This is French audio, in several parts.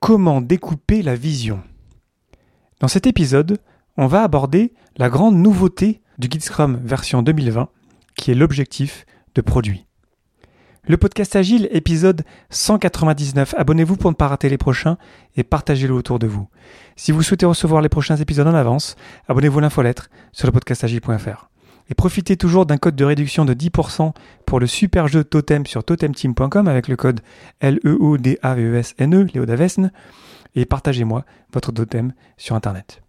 Comment découper la vision? Dans cet épisode, on va aborder la grande nouveauté du Guide Scrum version 2020, qui est l'objectif de produit. Le podcast Agile, épisode 199. Abonnez-vous pour ne pas rater les prochains et partagez-le autour de vous. Si vous souhaitez recevoir les prochains épisodes en avance, abonnez-vous à l'infolettre sur le podcastagile.fr. Et profitez toujours d'un code de réduction de 10% pour le super jeu Totem sur totemteam.com avec le code L-E-O-D-A-V-E-S-N-E, Léo Davesne, et partagez-moi votre totem sur Internet.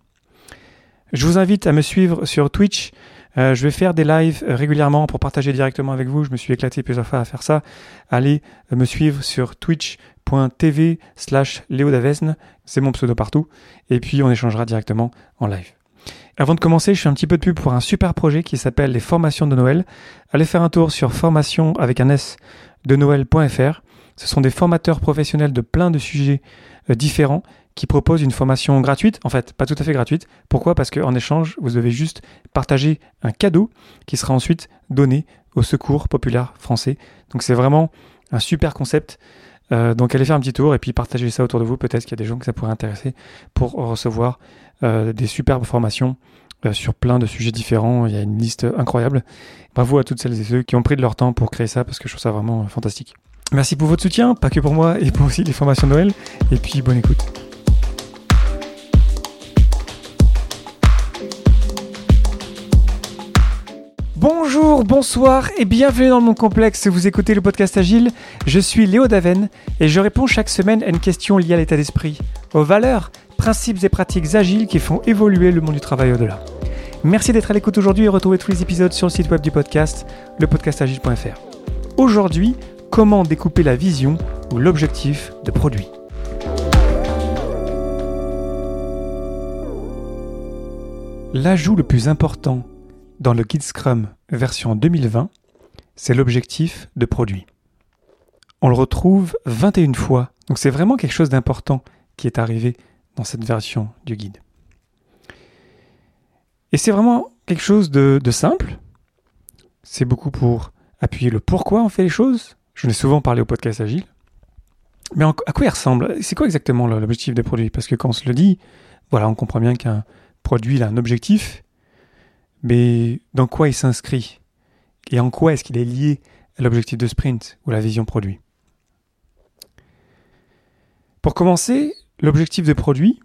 Je vous invite à me suivre sur Twitch. Euh, je vais faire des lives régulièrement pour partager directement avec vous. Je me suis éclaté plusieurs fois à faire ça. Allez me suivre sur twitch.tv slash Léo. C'est mon pseudo partout. Et puis on échangera directement en live. Avant de commencer, je fais un petit peu de pub pour un super projet qui s'appelle les formations de Noël. Allez faire un tour sur formation avec un S de Noël.fr. Ce sont des formateurs professionnels de plein de sujets euh, différents qui proposent une formation gratuite, en fait pas tout à fait gratuite. Pourquoi? Parce qu'en échange, vous devez juste partager un cadeau qui sera ensuite donné au Secours populaire français. Donc c'est vraiment un super concept. Euh, donc allez faire un petit tour et puis partagez ça autour de vous. Peut-être qu'il y a des gens que ça pourrait intéresser pour recevoir euh, des superbes formations euh, sur plein de sujets différents. Il y a une liste incroyable. Bravo à toutes celles et ceux qui ont pris de leur temps pour créer ça parce que je trouve ça vraiment fantastique. Merci pour votre soutien, pas que pour moi et pour aussi les formations Noël. Et puis bonne écoute. Bonsoir et bienvenue dans mon complexe. Vous écoutez le podcast Agile. Je suis Léo Daven et je réponds chaque semaine à une question liée à l'état d'esprit, aux valeurs, principes et pratiques agiles qui font évoluer le monde du travail au-delà. Merci d'être à l'écoute aujourd'hui et retrouvez tous les épisodes sur le site web du podcast, lepodcastagile.fr. Aujourd'hui, comment découper la vision ou l'objectif de produit? L'ajout le plus important dans le guide Scrum version 2020, c'est l'objectif de produit. On le retrouve 21 fois, donc c'est vraiment quelque chose d'important qui est arrivé dans cette version du guide. Et c'est vraiment quelque chose de, simple. C'est beaucoup pour appuyer le pourquoi on fait les choses. Je l'ai souvent parlé au podcast Agile. Mais à quoi il ressemble? C'est quoi exactement l'objectif des produits? Parce que quand on se le dit, voilà, on comprend bien qu'un produit a un objectif, mais dans quoi il s'inscrit Et en quoi est-ce qu'il est lié à l'objectif de sprint ou la vision produit? Pour commencer, l'objectif de produit,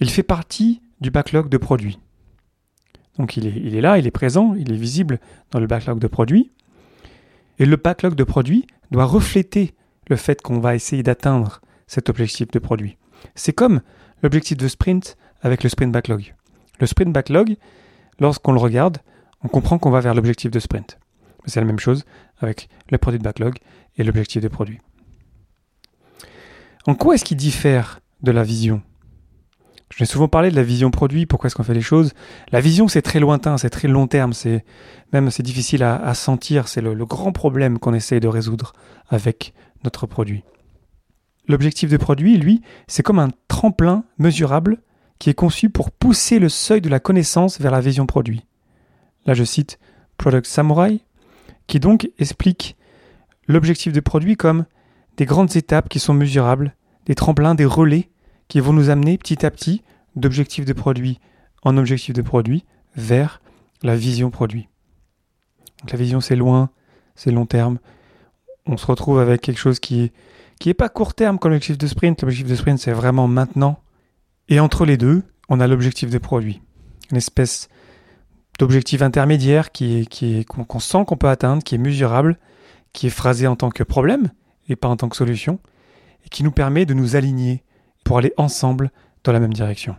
il fait partie du backlog de produits. Donc il est, là, il est présent, il est visible dans le backlog de produits. Et le backlog de produits doit refléter le fait qu'on va essayer d'atteindre cet objectif de produit. C'est comme l'objectif de sprint avec le sprint backlog. Le sprint backlog, lorsqu'on le regarde, on comprend qu'on va vers l'objectif de sprint. C'est la même chose avec le produit de backlog et l'objectif de produit. En quoi est-ce qu'il diffère de la vision? Je vais souvent parlé de la vision produit, pourquoi est-ce qu'on fait les choses La vision, c'est très lointain, c'est très long terme, c'est même c'est difficile à, sentir, c'est le, le grand problème qu'on essaye de résoudre avec notre produit. L'objectif de produit, lui, c'est comme un tremplin mesurable qui est conçu pour pousser le seuil de la connaissance vers la vision produit. Là, je cite Product Samurai, qui donc explique l'objectif de produit comme des grandes étapes qui sont mesurables, des tremplins, des relais qui vont nous amener petit à petit d'objectif de produit en objectif de produit vers la vision produit. La vision c'est loin, c'est long terme. On se retrouve avec quelque chose qui est qui est pas court terme comme l'objectif de sprint. L'objectif de sprint c'est vraiment maintenant. Et entre les deux, on a l'objectif de produit, une espèce d'objectif intermédiaire qui est est qu'on sent qu'on peut atteindre, qui est mesurable, qui est phrasé en tant que problème et pas en tant que solution, et qui nous permet de nous aligner pour aller ensemble dans la même direction.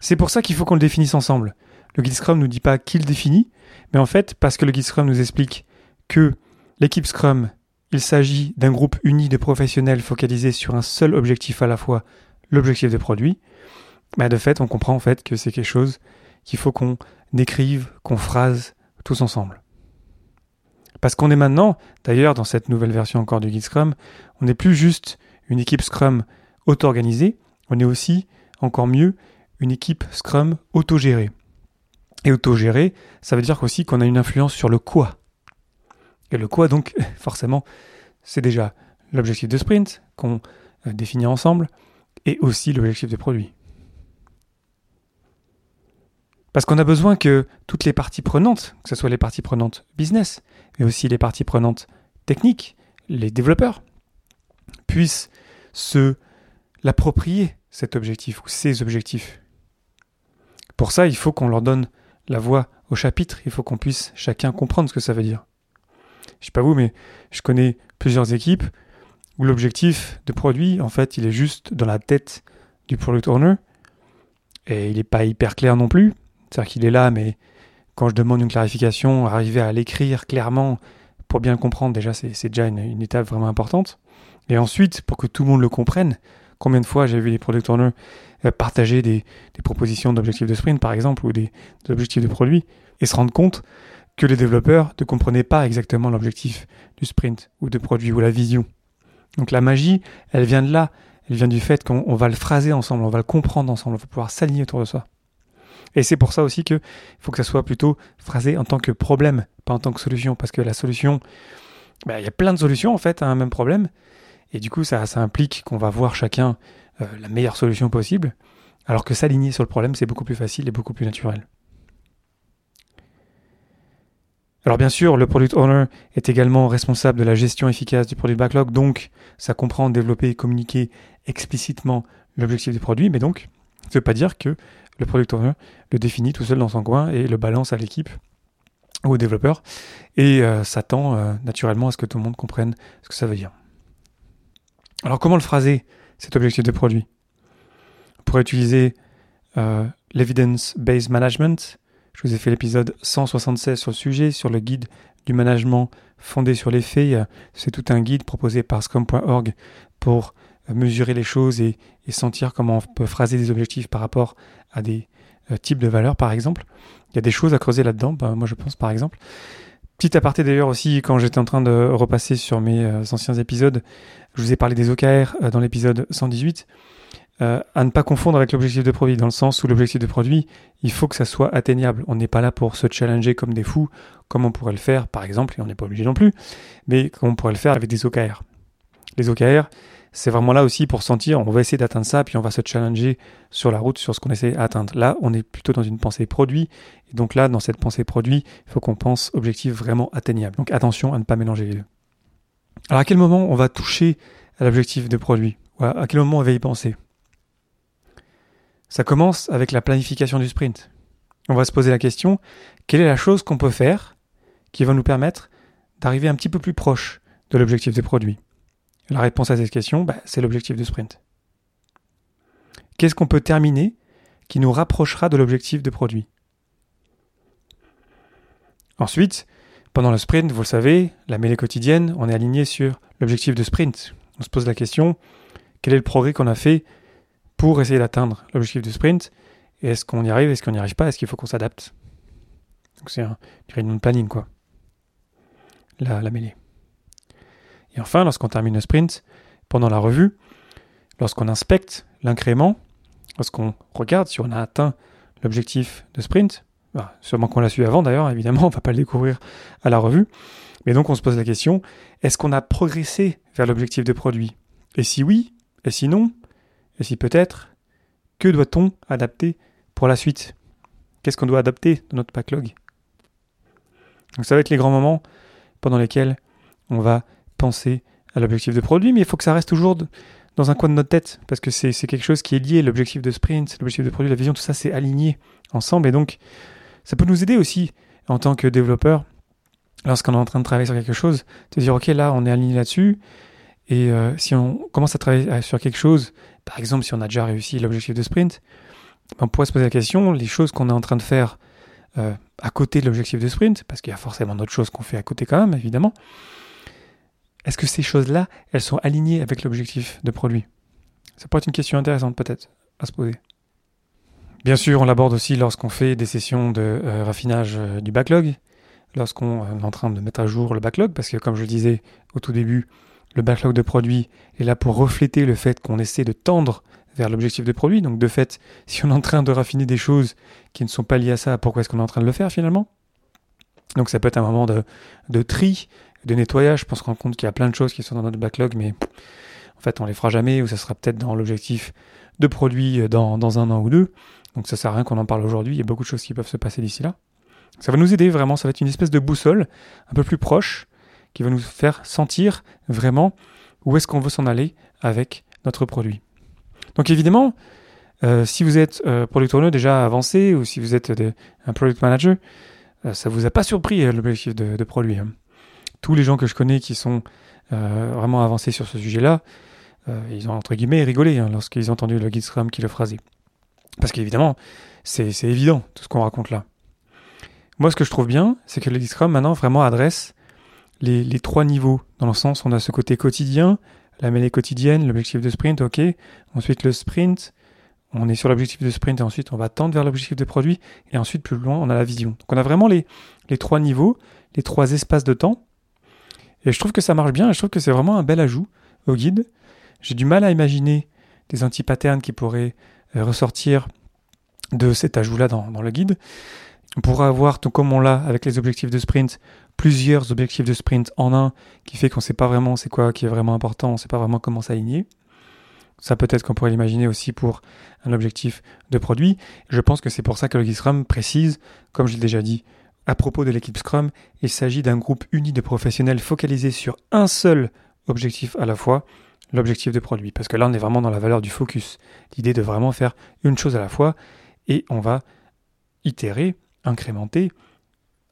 C'est pour ça qu'il faut qu'on le définisse ensemble. Le guide Scrum ne nous dit pas qui le définit, mais en fait, parce que le guide Scrum nous explique que l'équipe Scrum, il s'agit d'un groupe uni de professionnels focalisés sur un seul objectif à la fois, l'objectif de produit, bah de fait, on comprend en fait que c'est quelque chose qu'il faut qu'on décrive, qu'on phrase tous ensemble. Parce qu'on est maintenant, d'ailleurs, dans cette nouvelle version encore du guide Scrum, on n'est plus juste une équipe Scrum auto-organisée, on est aussi, encore mieux, une équipe Scrum autogérée. Et autogérée, ça veut dire aussi qu'on a une influence sur le quoi. Et le quoi, donc, forcément, c'est déjà l'objectif de sprint qu'on euh, définit ensemble et aussi l'objectif de produit. Parce qu'on a besoin que toutes les parties prenantes, que ce soit les parties prenantes business, mais aussi les parties prenantes techniques, les développeurs, puissent se l'approprier, cet objectif ou ces objectifs. Pour ça, il faut qu'on leur donne la voix au chapitre, il faut qu'on puisse chacun comprendre ce que ça veut dire. Je sais pas vous, mais je connais plusieurs équipes où l'objectif de produit, en fait, il est juste dans la tête du product owner et il n'est pas hyper clair non plus. C'est-à-dire qu'il est là, mais quand je demande une clarification, arriver à l'écrire clairement pour bien le comprendre, déjà, c'est déjà une, étape vraiment importante. Et ensuite, pour que tout le monde le comprenne, combien de fois j'ai vu des product owners euh, partager des, propositions d'objectifs de sprint, par exemple, ou des, des objectifs de produit, et se rendre compte que les développeurs ne comprenaient pas exactement l'objectif du sprint ou de produit ou la vision. Donc la magie, elle vient de là, elle vient du fait qu'on va le phraser ensemble, on va le comprendre ensemble, on va pouvoir s'aligner autour de ça. Et c'est pour ça aussi qu'il faut que ça soit plutôt phrasé en tant que problème, pas en tant que solution, parce que la solution, bah, il y a plein de solutions en fait à un même problème, et du coup ça, ça implique qu'on va voir chacun euh, la meilleure solution possible, alors que s'aligner sur le problème, c'est beaucoup plus facile et beaucoup plus naturel. Alors bien sûr, le product owner est également responsable de la gestion efficace du produit backlog, donc ça comprend développer et communiquer explicitement l'objectif du produit, mais donc ça ne veut pas dire que le product owner le définit tout seul dans son coin et le balance à l'équipe ou au développeur et euh, s'attend euh, naturellement à ce que tout le monde comprenne ce que ça veut dire. Alors comment le phraser, cet objectif de produit? On pourrait utiliser euh, l'evidence-based management, je vous ai fait l'épisode 176 sur le sujet, sur le guide du management fondé sur les faits. C'est tout un guide proposé par scrum.org pour mesurer les choses et, sentir comment on peut phraser des objectifs par rapport à des euh, types de valeurs, par exemple. Il y a des choses à creuser là-dedans, ben, moi je pense par exemple. Petit aparté d'ailleurs aussi, quand j'étais en train de repasser sur mes euh, anciens épisodes, je vous ai parlé des OKR euh, dans l'épisode 118. Euh, à ne pas confondre avec l'objectif de produit, dans le sens où l'objectif de produit, il faut que ça soit atteignable. On n'est pas là pour se challenger comme des fous, comme on pourrait le faire, par exemple, et on n'est pas obligé non plus, mais comme on pourrait le faire avec des OKR. Les OKR, c'est vraiment là aussi pour sentir, on va essayer d'atteindre ça, puis on va se challenger sur la route, sur ce qu'on essaie d'atteindre. Là, on est plutôt dans une pensée produit, et donc là, dans cette pensée produit, il faut qu'on pense objectif vraiment atteignable. Donc attention à ne pas mélanger les deux. Alors à quel moment on va toucher à l'objectif de produit? À quel moment on va y penser? Ça commence avec la planification du sprint. On va se poser la question, quelle est la chose qu'on peut faire qui va nous permettre d'arriver un petit peu plus proche de l'objectif de produit La réponse à cette question, bah, c'est l'objectif de sprint. Qu'est-ce qu'on peut terminer qui nous rapprochera de l'objectif de produit Ensuite, pendant le sprint, vous le savez, la mêlée quotidienne, on est aligné sur l'objectif de sprint. On se pose la question, quel est le progrès qu'on a fait pour essayer d'atteindre l'objectif du sprint. Est-ce qu'on y arrive, est-ce qu'on n'y arrive pas, est-ce qu'il faut qu'on s'adapte? C'est un, une planning, quoi. La, la mêlée. Et enfin, lorsqu'on termine le sprint, pendant la revue, lorsqu'on inspecte l'incrément, lorsqu'on regarde si on a atteint l'objectif de sprint, bah, sûrement qu'on l'a su avant d'ailleurs, évidemment, on ne va pas le découvrir à la revue, mais donc on se pose la question, est-ce qu'on a progressé vers l'objectif de produit? Et si oui, et sinon, si peut-être, que doit-on adapter pour la suite? Qu'est-ce qu'on doit adapter dans notre backlog? Donc ça va être les grands moments pendant lesquels on va penser à l'objectif de produit, mais il faut que ça reste toujours dans un coin de notre tête, parce que c'est quelque chose qui est lié, l'objectif de sprint, l'objectif de produit, la vision, tout ça c'est aligné ensemble, et donc ça peut nous aider aussi en tant que développeur, lorsqu'on est en train de travailler sur quelque chose, de dire ok là on est aligné là-dessus, et euh, si on commence à travailler sur quelque chose par exemple, si on a déjà réussi l'objectif de sprint, on pourrait se poser la question, les choses qu'on est en train de faire euh, à côté de l'objectif de sprint, parce qu'il y a forcément d'autres choses qu'on fait à côté quand même, évidemment, est-ce que ces choses-là, elles sont alignées avec l'objectif de produit? Ça pourrait être une question intéressante peut-être à se poser. Bien sûr, on l'aborde aussi lorsqu'on fait des sessions de euh, raffinage euh, du backlog, lorsqu'on est en train de mettre à jour le backlog, parce que comme je le disais au tout début, le backlog de produits est là pour refléter le fait qu'on essaie de tendre vers l'objectif de produit. Donc de fait, si on est en train de raffiner des choses qui ne sont pas liées à ça, pourquoi est-ce qu'on est en train de le faire finalement? Donc ça peut être un moment de, tri, de nettoyage pour se rendre compte qu'il y a plein de choses qui sont dans notre backlog, mais en fait on les fera jamais ou ça sera peut-être dans l'objectif de produit dans, dans un an ou deux. Donc ça sert à rien qu'on en parle aujourd'hui, il y a beaucoup de choses qui peuvent se passer d'ici là. Ça va nous aider vraiment, ça va être une espèce de boussole un peu plus proche qui va nous faire sentir vraiment où est-ce qu'on veut s'en aller avec notre produit. Donc évidemment, euh, si vous êtes euh, product owner déjà avancé ou si vous êtes un product manager, euh, ça vous a pas surpris l'objectif de, produit. Hein. Tous les gens que je connais qui sont vraiment avancés sur ce sujet-là, ils ont entre guillemets rigolé hein, lorsqu'ils ont entendu le guide qui le phrasait. Parce qu'évidemment, c'est évident tout ce qu'on raconte là. Moi, ce que je trouve bien, c'est que le guide Scrum maintenant vraiment adresse les, trois niveaux. Dans le sens, on a ce côté quotidien, la mêlée quotidienne, l'objectif de sprint, ok. Ensuite, le sprint, on est sur l'objectif de sprint et ensuite on va tendre vers l'objectif de produit. Et ensuite, plus loin, on a la vision. Donc on a vraiment les, trois niveaux, les trois espaces de temps. Et je trouve que ça marche bien je trouve que c'est vraiment un bel ajout au guide. J'ai du mal à imaginer des anti-patterns qui pourraient euh, ressortir de cet ajout-là dans, dans, le guide. On pourra avoir, tout comme on l'a avec les objectifs de sprint, plusieurs objectifs de sprint en un, qui fait qu'on ne sait pas vraiment c'est quoi qui est vraiment important, on ne sait pas vraiment comment s'aligner. Ça peut-être qu'on pourrait l'imaginer aussi pour un objectif de produit. Je pense que c'est pour ça que le Scrum précise, comme je l'ai déjà dit, à propos de l'équipe Scrum, il s'agit d'un groupe uni de professionnels focalisés sur un seul objectif à la fois, l'objectif de produit. Parce que là, on est vraiment dans la valeur du focus. L'idée de vraiment faire une chose à la fois et on va itérer, incrémenter,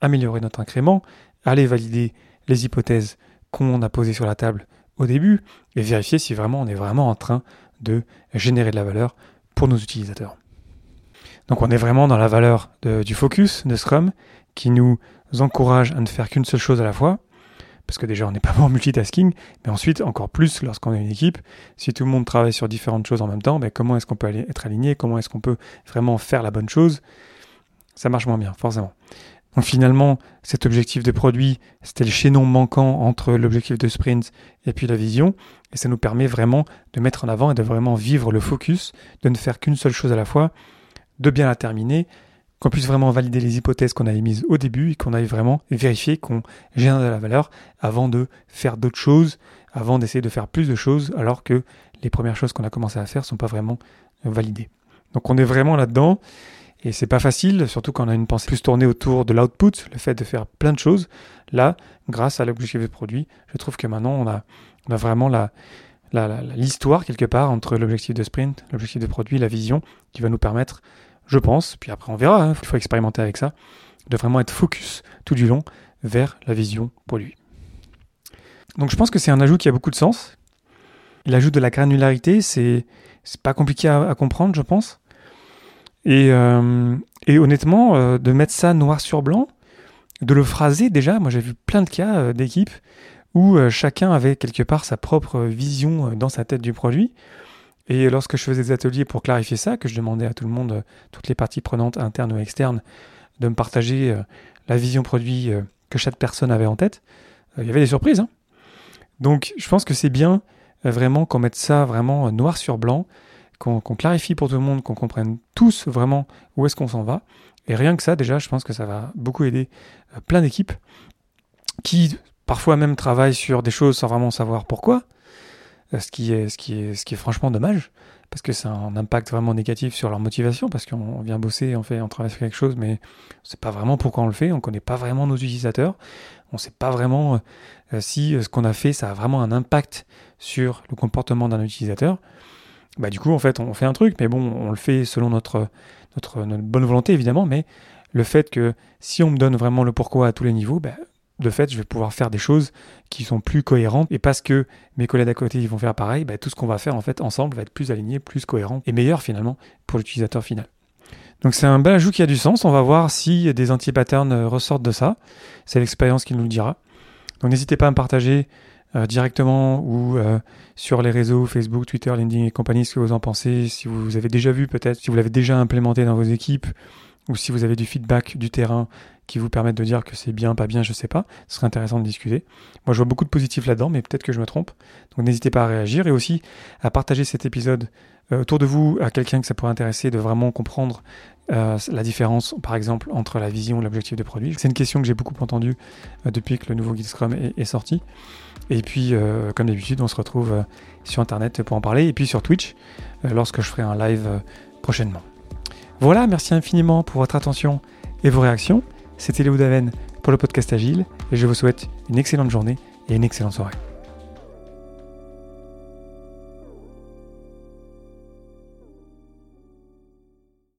améliorer notre incrément, aller valider les hypothèses qu'on a posées sur la table au début et vérifier si vraiment on est vraiment en train de générer de la valeur pour nos utilisateurs. Donc on est vraiment dans la valeur du focus de Scrum qui nous encourage à ne faire qu'une seule chose à la fois, parce que déjà on n'est pas bon multitasking, mais ensuite encore plus lorsqu'on est une équipe, si tout le monde travaille sur différentes choses en même temps, ben comment est-ce qu'on peut être aligné, comment est-ce qu'on peut vraiment faire la bonne chose, ça marche moins bien, forcément. Donc finalement, cet objectif de produit, c'était le chaînon manquant entre l'objectif de sprint et puis la vision. Et ça nous permet vraiment de mettre en avant et de vraiment vivre le focus, de ne faire qu'une seule chose à la fois, de bien la terminer, qu'on puisse vraiment valider les hypothèses qu'on a émises au début et qu'on aille vraiment vérifier qu'on génère de la valeur avant de faire d'autres choses, avant d'essayer de faire plus de choses alors que les premières choses qu'on a commencé à faire ne sont pas vraiment validées. Donc on est vraiment là-dedans. Et c'est pas facile, surtout quand on a une pensée plus tournée autour de l'output, le fait de faire plein de choses. Là, grâce à l'objectif de produit, je trouve que maintenant on a, vraiment la, l'histoire quelque part entre l'objectif de sprint, l'objectif de produit, la vision, qui va nous permettre, je pense, puis après on verra, hein, il faut expérimenter avec ça, de vraiment être focus tout du long vers la vision produit. Donc je pense que c'est un ajout qui a beaucoup de sens. L'ajout de la granularité, c'est pas compliqué à comprendre, je pense. Et, euh, et honnêtement, euh, de mettre ça noir sur blanc, de le phraser déjà, moi j'ai vu plein de cas euh, d'équipes où chacun avait quelque part sa propre vision dans sa tête du produit. Et lorsque je faisais des ateliers pour clarifier ça, que je demandais à tout le monde, toutes les parties prenantes, internes ou externes, de me partager la vision produit que chaque personne avait en tête, il y avait des surprises. Hein. Donc je pense que c'est bien vraiment qu'on mette ça vraiment noir sur blanc, qu'on clarifie pour tout le monde, qu'on comprenne tous vraiment où est-ce qu'on s'en va. Et rien que ça, déjà, je pense que ça va beaucoup aider euh, plein d'équipes qui parfois même travaillent sur des choses sans vraiment savoir pourquoi, euh, ce qui est, franchement dommage, parce que c'est un impact vraiment négatif sur leur motivation, parce qu'on vient bosser, on fait, on travaille sur quelque chose, mais on sait pas vraiment pourquoi on le fait, on connaît pas vraiment nos utilisateurs, on sait pas vraiment euh, si ce qu'on a fait, ça a vraiment un impact sur le comportement d'un utilisateur bah, du coup, en fait, on fait un truc, mais bon, on le fait selon notre, bonne volonté, évidemment, mais le fait que si on me donne vraiment le pourquoi à tous les niveaux, bah, de fait, je vais pouvoir faire des choses qui sont plus cohérentes. Et parce que mes collègues à côté ils vont faire pareil, bah, tout ce qu'on va faire en fait ensemble va être plus aligné, plus cohérent et meilleur finalement pour l'utilisateur final. Donc c'est un bel ajout qui a du sens. On va voir si des anti-patterns ressortent de ça. C'est l'expérience qui nous le dira. Donc n'hésitez pas à me partager euh, directement ou euh, sur les réseaux Facebook, Twitter, LinkedIn et compagnie, ce que vous en pensez, si vous avez déjà vu peut-être, si vous l'avez déjà implémenté dans vos équipes, ou si vous avez du feedback du terrain qui vous permettent de dire que c'est bien, pas bien, je sais pas. Ce serait intéressant de discuter. Moi, je vois beaucoup de positifs là-dedans, mais peut-être que je me trompe. Donc, n'hésitez pas à réagir et aussi à partager cet épisode autour de vous à quelqu'un que ça pourrait intéresser de vraiment comprendre euh, la différence, par exemple, entre la vision et l'objectif de produit. C'est une question que j'ai beaucoup entendue euh, depuis que le nouveau Guide Scrum est, sorti. Et puis, comme d'habitude, on se retrouve sur Internet pour en parler, et puis sur Twitch, lorsque je ferai un live prochainement. Voilà, merci infiniment pour votre attention et vos réactions. C'était Léo Daven pour le podcast Agile, et je vous souhaite une excellente journée et une excellente soirée.